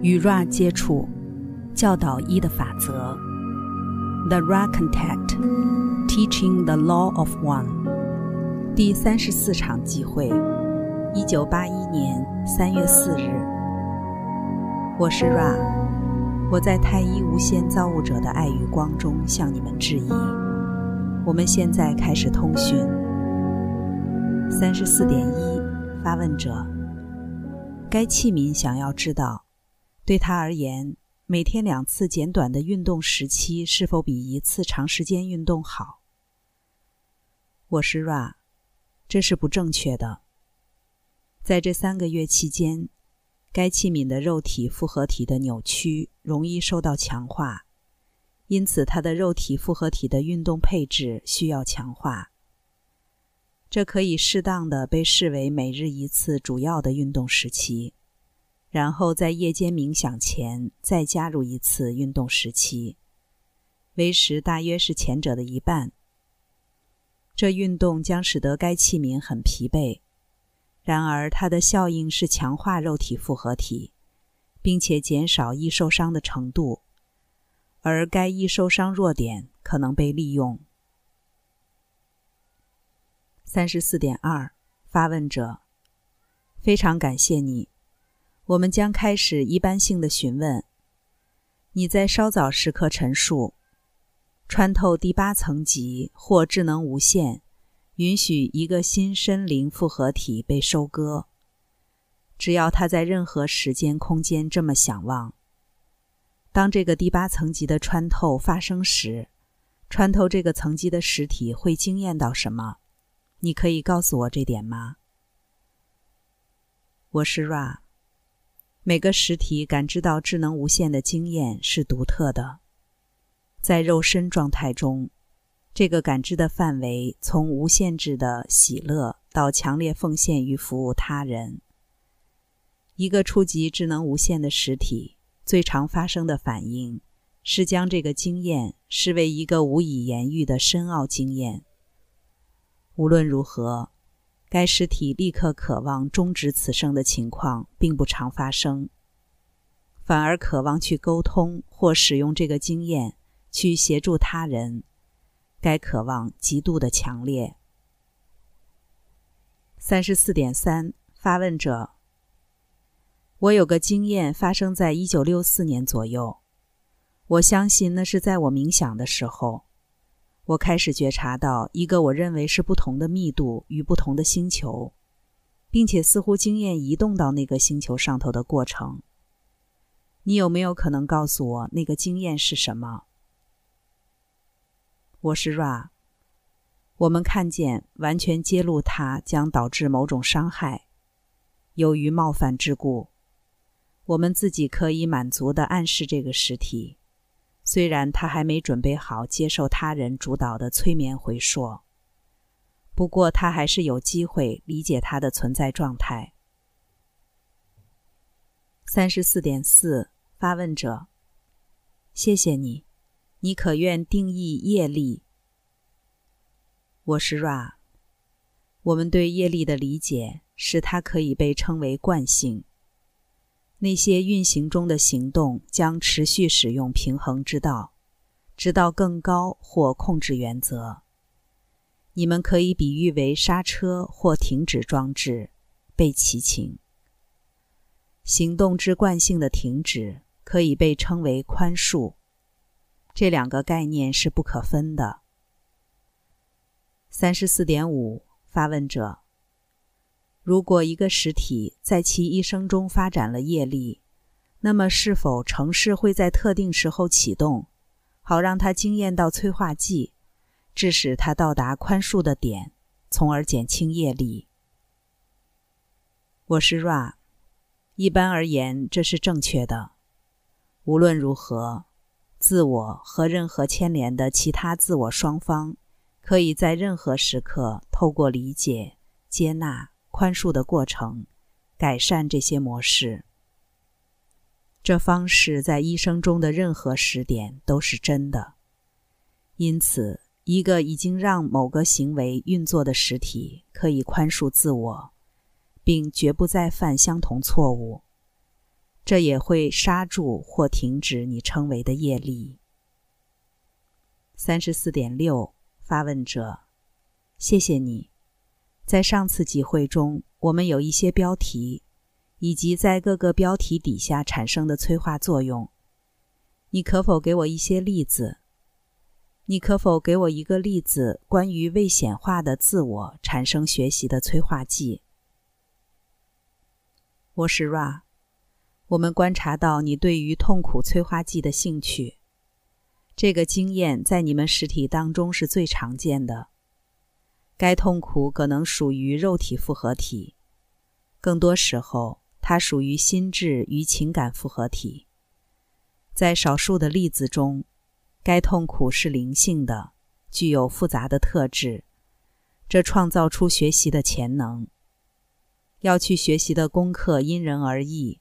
与 Ra 接触，教导一的法则。The Ra Contact, Teaching the Law of One。第三十四场集会，一九八一年三月四日。我是 Ra，我在太一无限造物者的爱与光中向你们致意。我们现在开始通讯。三十四点一，发问者：该器皿想要知道。对他而言，每天两次简短的运动时期是否比一次长时间运动好？我是 Ra，这是不正确的。在这三个月期间，该器皿的肉体复合体的扭曲容易受到强化，因此它的肉体复合体的运动配置需要强化。这可以适当的被视为每日一次主要的运动时期。然后在夜间冥想前再加入一次运动时期，为时大约是前者的一半。这运动将使得该器皿很疲惫，然而它的效应是强化肉体复合体，并且减少易受伤的程度，而该易受伤弱点可能被利用。三十四点二，发问者，非常感谢你。我们将开始一般性的询问。你在稍早时刻陈述，穿透第八层级或智能无限，允许一个新身灵复合体被收割，只要他在任何时间空间这么想望。当这个第八层级的穿透发生时，穿透这个层级的实体会惊艳到什么？你可以告诉我这点吗？我是 Ra。每个实体感知到智能无限的经验是独特的，在肉身状态中，这个感知的范围从无限制的喜乐到强烈奉献与服务他人。一个初级智能无限的实体最常发生的反应是将这个经验视为一个无以言喻的深奥经验。无论如何。该实体立刻渴望终止此生的情况并不常发生，反而渴望去沟通或使用这个经验去协助他人。该渴望极度的强烈。三十四点三，发问者：我有个经验发生在一九六四年左右，我相信那是在我冥想的时候。我开始觉察到一个我认为是不同的密度与不同的星球，并且似乎经验移动到那个星球上头的过程。你有没有可能告诉我那个经验是什么？我是 Ra。我们看见完全揭露它将导致某种伤害，由于冒犯之故，我们自己可以满足的暗示这个实体。虽然他还没准备好接受他人主导的催眠回溯，不过他还是有机会理解他的存在状态。三十四点四，发问者，谢谢你，你可愿定义业力？我是 Ra。我们对业力的理解是它可以被称为惯性。那些运行中的行动将持续使用平衡之道，直到更高或控制原则。你们可以比喻为刹车或停止装置，被齐请。行动之惯性的停止可以被称为宽恕。这两个概念是不可分的。三十四点五，发问者。如果一个实体在其一生中发展了业力，那么是否城市会在特定时候启动，好让它惊艳到催化剂，致使它到达宽恕的点，从而减轻业力？我是 Ra。一般而言，这是正确的。无论如何，自我和任何牵连的其他自我双方，可以在任何时刻透过理解、接纳。宽恕的过程，改善这些模式。这方式在一生中的任何时点都是真的。因此，一个已经让某个行为运作的实体可以宽恕自我，并绝不再犯相同错误。这也会刹住或停止你称为的业力。三十四点六，发问者，谢谢你。在上次集会中，我们有一些标题，以及在各个标题底下产生的催化作用。你可否给我一些例子？你可否给我一个例子，关于未显化的自我产生学习的催化剂？我是 Ra。我们观察到你对于痛苦催化剂的兴趣。这个经验在你们实体当中是最常见的。该痛苦可能属于肉体复合体，更多时候它属于心智与情感复合体。在少数的例子中。该痛苦是灵性的，具有复杂的特质，这创造出学习的潜能。要去学习的功课因人而异，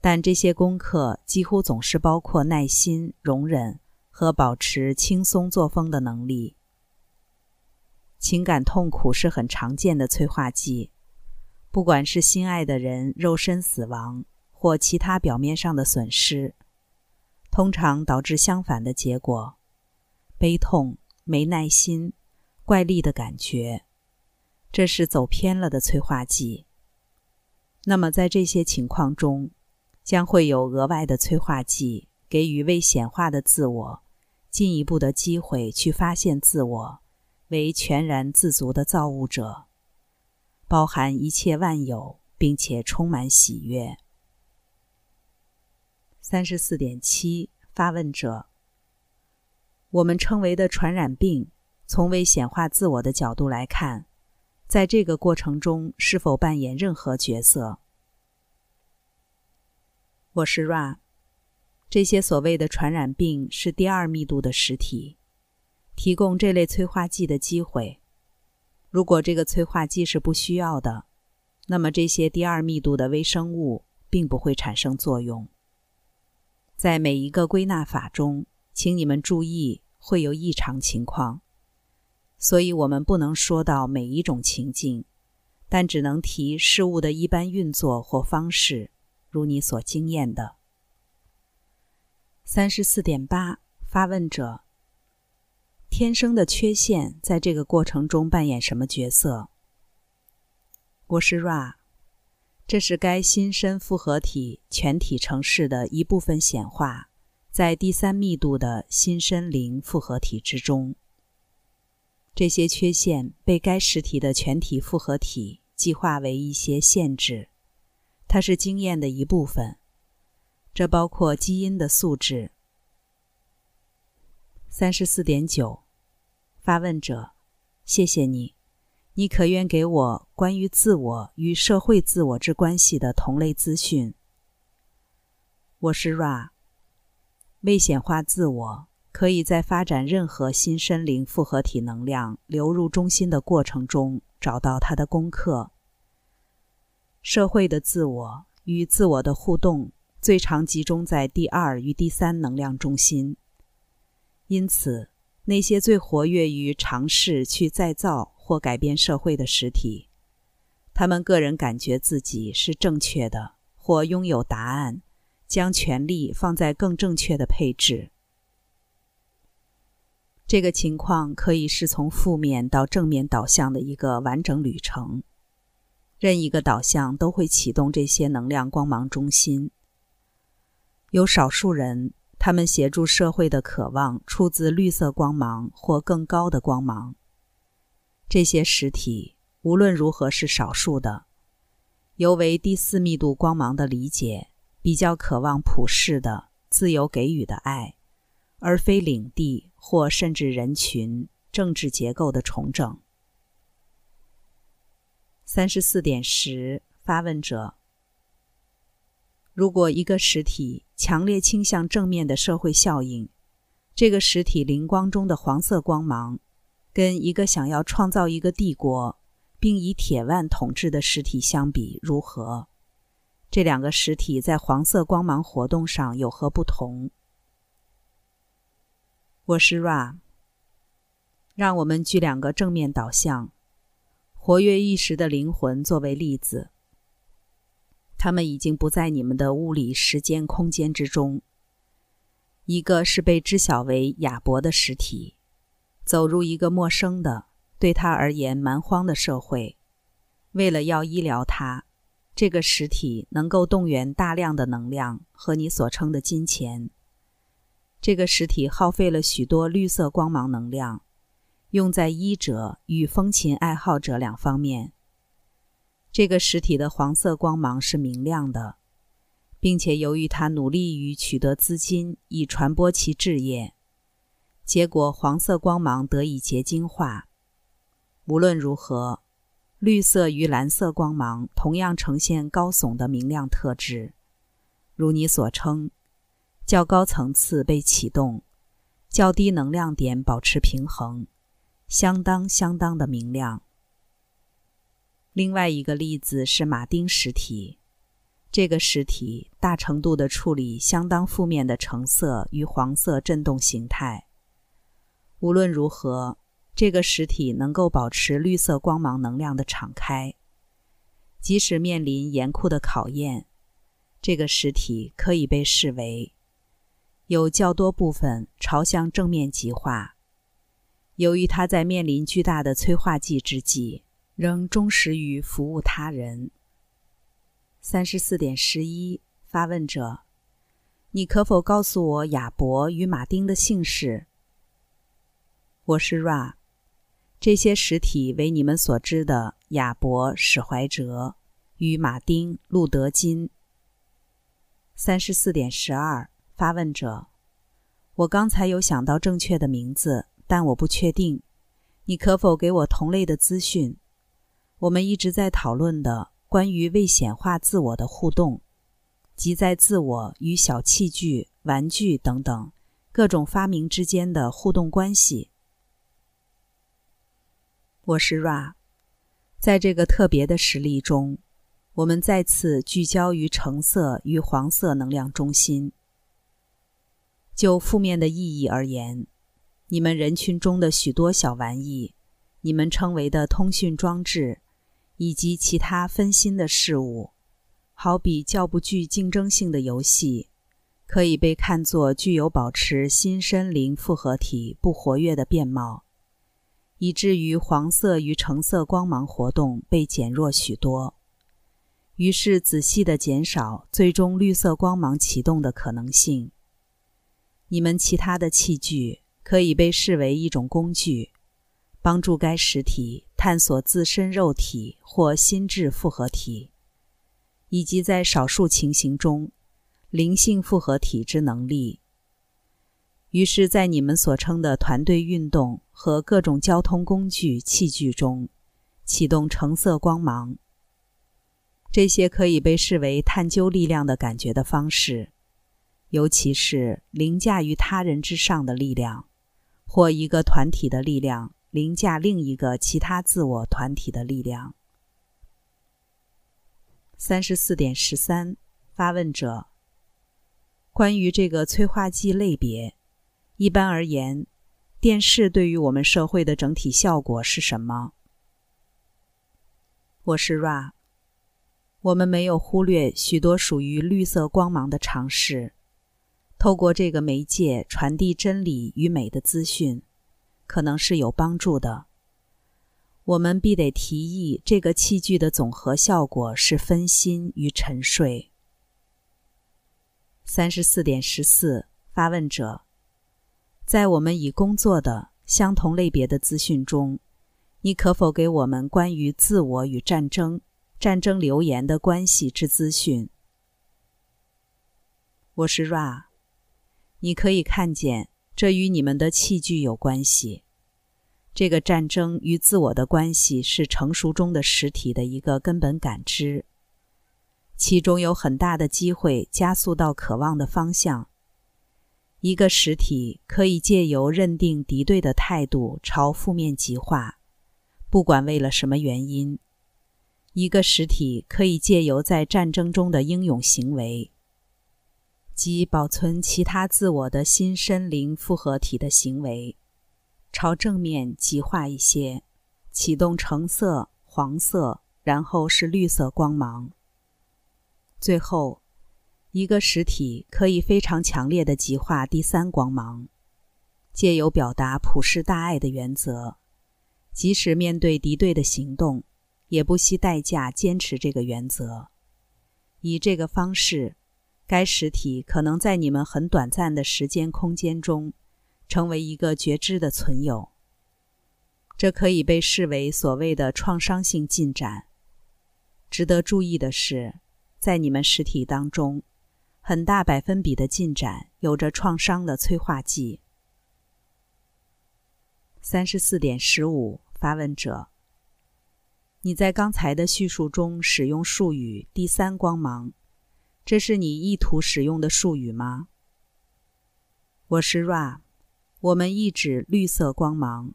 但这些功课几乎总是包括耐心、容忍和保持轻松作风的能力。情感痛苦是很常见的催化剂，不管是心爱的人肉身死亡或其他表面上的损失。通常导致相反的结果：悲痛、没耐心、怪力的感觉。这是走偏了的催化剂。那么，在这些情况中，将会有额外的催化剂给予未显化的自我进一步的机会去发现自我为全然自足的造物者，包含一切万有，并且充满喜悦。三十四点七，发问者：我们称为的传染病，从未显化自我的角度来看，在这个过程中是否扮演任何角色？我是 Ra。这些所谓的传染病是第二密度的实体，提供这类催化剂的机会。如果这个催化剂是不需要的，那么这些第二密度的微生物并不会产生作用。在每一个归纳法中，请你们注意会有异常情况，所以我们不能说到每一种情境，但只能提事物的一般运作或方式，如你所经验的。三十四点八，发问者：天生的缺陷在这个过程中扮演什么角色？我是 Ra。这是该新生复合体全体城市的一部分显化，在第三密度的新生灵复合体之中。这些缺陷被该实体的全体复合体计划为一些限制，它是经验的一部分，这包括基因的素质。三十四点九，发问者，谢谢你。你可愿给我关于自我与社会自我之关系的同类资讯？我是 Ra。未显化自我可以在发展任何新生灵复合体能量流入中心的过程中找到它的功课。社会的自我与自我的互动最常集中在第二与第三能量中心，因此那些最活跃于尝试去再造。或改变社会的实体，他们个人感觉自己是正确的，或拥有答案，将权力放在更正确的配置。这个情况可以是从负面到正面导向的一个完整旅程。任一个导向都会启动这些能量光芒中心。有少数人，他们协助社会的渴望出自绿色光芒或更高的光芒。这些实体无论如何是少数的，尤为第四密度光芒的理解比较渴望普世的、自由给予的爱，而非领地或甚至人群、政治结构的重整。三十四点十，发问者：如果一个实体强烈倾向正面的社会效应，这个实体灵光中的黄色光芒。跟一个想要创造一个帝国，并以铁腕统治的实体相比，如何？这两个实体在黄色光芒活动上有何不同？我是 Ra。让我们举两个正面导向、活跃意识的灵魂作为例子。他们已经不在你们的物理时间空间之中。一个是被知晓为亚伯的实体，走入一个陌生的、对他而言蛮荒的社会。为了要医疗他，这个实体能够动员大量的能量和你所称的金钱。这个实体耗费了许多绿色光芒能量，用在医者与风琴爱好者两方面。这个实体的黄色光芒是明亮的，并且由于他努力于取得资金以传播其置业，结果黄色光芒得以结晶化。无论如何，绿色与蓝色光芒同样呈现高耸的明亮特质，如你所称。较高层次被启动，较低能量点保持平衡，相当相当的明亮。另外一个例子是马丁实体，这个实体大程度的处理相当负面的橙色与黄色振动形态。无论如何，这个实体能够保持绿色光芒能量的敞开，即使面临严酷的考验，这个实体可以被视为。有较多部分朝向正面极化。由于它在面临巨大的催化剂之际，仍忠实于服务他人。三十四点十一，发问者：你可否告诉我亚伯与马丁的姓氏？我是 Ra。这些实体为你们所知的亚伯史怀哲与马丁路德金。三十四点十二。发问者：我刚才有想到正确的名字，但我不确定。你可否给我同类的资讯？我们一直在讨论的关于未显化自我的互动，即在自我与小器具、玩具等等各种发明之间的互动关系。我是 Ra，在这个特别的实例中，我们再次聚焦于橙色与黄色能量中心。就负面的意义而言，你们人群中的许多小玩意，你们称为的通讯装置，以及其他分心的事物，好比较不具竞争性的游戏，可以被看作具有保持新森林复合体不活跃的面貌，以至于黄色与橙色光芒活动被减弱许多。于是仔细的减少最终绿色光芒启动的可能性。你们其他的器具可以被视为一种工具，帮助该实体探索自身肉体或心智复合体，以及在少数情形中灵性复合体之能力。于是，在你们所称的团队运动和各种交通工具器具中，启动橙色光芒。这些可以被视为探究力量的感觉的方式。尤其是凌驾于他人之上的力量，或一个团体的力量凌驾另一个其他自我团体的力量。三十四点十三，发问者：关于这个催化剂类别，一般而言，电视对于我们社会的整体效果是什么？我是 Ra。我们没有忽略许多属于绿色光芒的尝试。透过这个媒介传递真理与美的资讯，可能是有帮助的。我们必得提议，这个器具的总和效果是分心与沉睡。三十四点十四，发问者，在我们已工作的相同类别的资讯中，你可否给我们关于自我与战争、战争流言的关系之资讯？我是 Ra。你可以看见，这与你们的器具有关系。这个战争与自我的关系是成熟中的实体的一个根本感知，其中有很大的机会加速到渴望的方向。一个实体可以借由认定敌对的态度朝负面极化，不管为了什么原因。一个实体可以借由在战争中的英勇行为。即保存其他自我的新身灵复合体的行为，朝正面极化一些，启动橙色、黄色，然后是绿色光芒。最后，一个实体可以非常强烈的极化第三光芒，借由表达普世大爱的原则，即使面对敌对的行动，也不惜代价坚持这个原则。以这个方式，该实体可能在你们很短暂的时间空间中，成为一个觉知的存有。这可以被视为所谓的创伤性进展。值得注意的是，在你们实体当中，很大百分比的进展有着创伤的催化剂。三十四点十五，发问者。你在刚才的叙述中使用术语“第三光芒”，这是你意图使用的术语吗？我是 Ra，我们意指绿色光芒。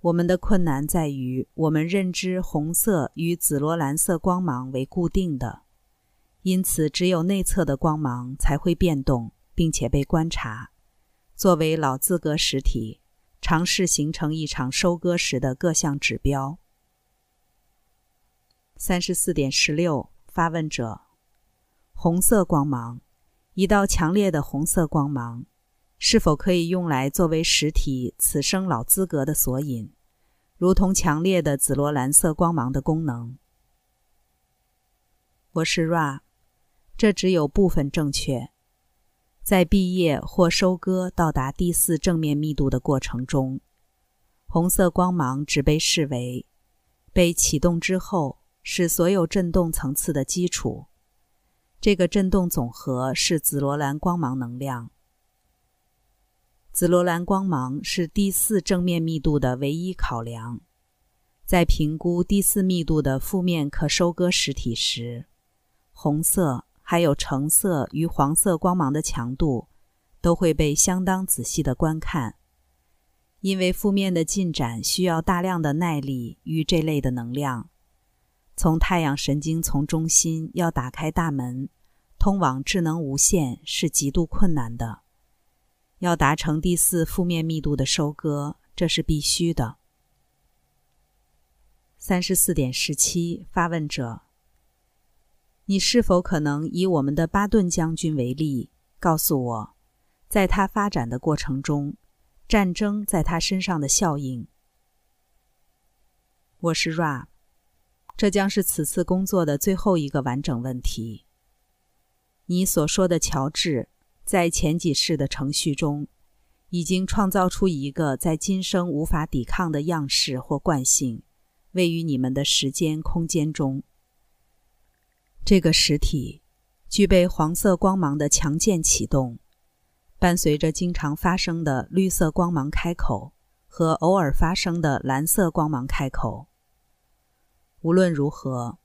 我们的困难在于，我们认知红色与紫罗兰色光芒为固定的，因此只有内侧的光芒才会变动，并且被观察。作为老资格实体，尝试形成一场收割时的各项指标。三十四点十六，发问者：红色光芒，一道强烈的红色光芒，是否可以用来作为实体此生老资格的索引，如同强烈的紫罗兰色光芒的功能？我是 Ra，这只有部分正确。在毕业或收割到达第四正面密度的过程中，红色光芒只被视为被启动之后。是所有振动层次的基础。这个振动总和是紫罗兰光芒能量。紫罗兰光芒是第四正面密度的唯一考量。在评估第四密度的负面可收割实体时，红色还有橙色与黄色光芒的强度都会被相当仔细的观看，因为负面的进展需要大量的耐力与这类的能量。从太阳神经丛中心要打开大门，通往智能无限是极度困难的。要达成第四负面密度的收割，这是必须的。三十四点十七，发问者：你是否可能以我们的巴顿将军为例，告诉我，在他发展的过程中，战争在他身上的效应？我是 Ra。这将是此次工作的最后一个完整问题。你所说的乔治，在前几世的程序中，已经创造出一个在今生无法抵抗的样式或惯性，位于你们的时间空间中。这个实体具备黄色光芒的强健启动，伴随着经常发生的绿色光芒开口和偶尔发生的蓝色光芒开口。无论如何，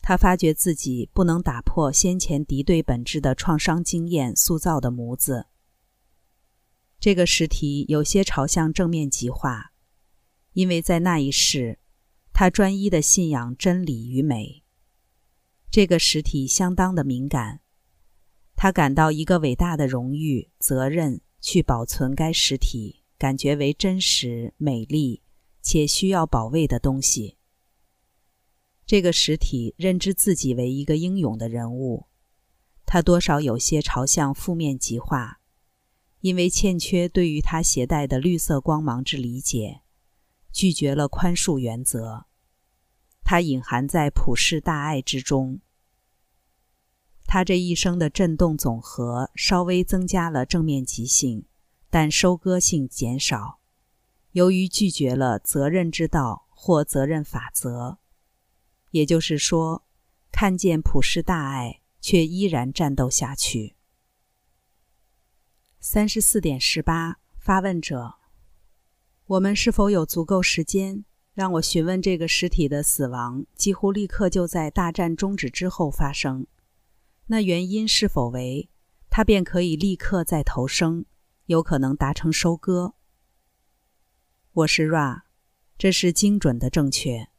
他发觉自己不能打破先前敌对本质的创伤经验塑造的模子。这个实体有些朝向正面极化，因为在那一世，他专一的信仰真理与美。这个实体相当的敏感，他感到一个伟大的荣誉责任去保存该实体感觉为真实、美丽且需要保卫的东西。这个实体认知自己为一个英勇的人物，他多少有些朝向负面极化，因为欠缺对于他携带的绿色光芒之理解，拒绝了宽恕原则。他隐含在普世大爱之中。他这一生的振动总和稍微增加了正面极性，但收割性减少，由于拒绝了责任之道或责任法则。也就是说，看见普世大爱，却依然战斗下去。三十四点十八，发问者：我们是否有足够时间让我询问这个实体的死亡几乎立刻就在大战终止之后发生？那原因是否为他便可以立刻再投生，有可能达成收割？我是 Ra，这是精准的正确。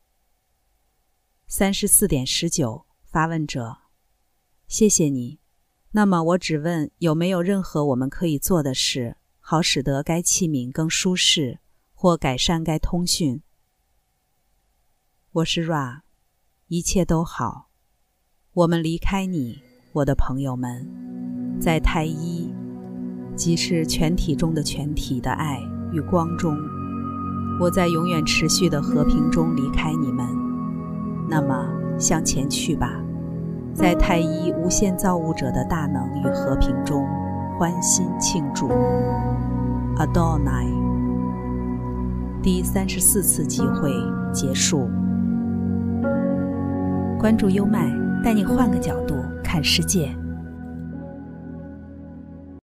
三十四点十九，发问者，谢谢你。那么我只问有没有任何我们可以做的事，好使得该器皿更舒适，或改善该通讯。我是 Ra，一切都好。我们离开你。我的朋友们，在太一，即是全体中的全体的爱与光中，我在永远持续的和平中离开你们。那么向前去吧，在太一无限造物者的大能与和平中，欢欣庆祝。Adonai，第三十四次集会结束。关注优麦，带你换个角度看世界。